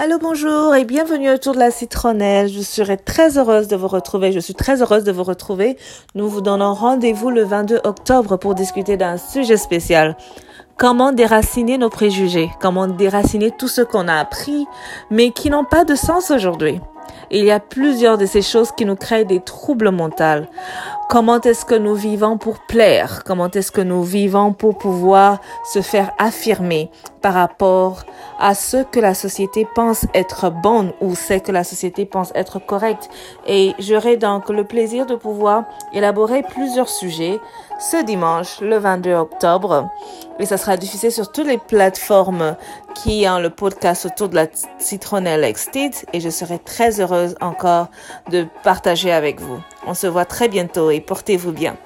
Allô, bonjour et bienvenue autour de la citronnelle. Je serai très heureuse de vous retrouver. Je suis très heureuse de vous retrouver. Nous vous donnons rendez-vous le 22 octobre pour discuter d'un sujet spécial. Comment déraciner nos préjugés? Comment déraciner tout ce qu'on a appris, mais qui n'ont pas de sens aujourd'hui? Il y a plusieurs de ces choses qui nous créent des troubles mentaux. Comment est-ce que nous vivons pour plaire? Comment est-ce que nous vivons pour pouvoir se faire affirmer par rapport à ce que la société pense être bon ou ce que la société pense être correct? Et j'aurai donc le plaisir de pouvoir élaborer plusieurs sujets ce dimanche, le 22 octobre. Et ça sera diffusé sur toutes les plateformes qui ont le podcast autour de la citronnelle Extit. Et je serai très heureuse encore de partager avec vous. On se voit très bientôt et portez-vous bien.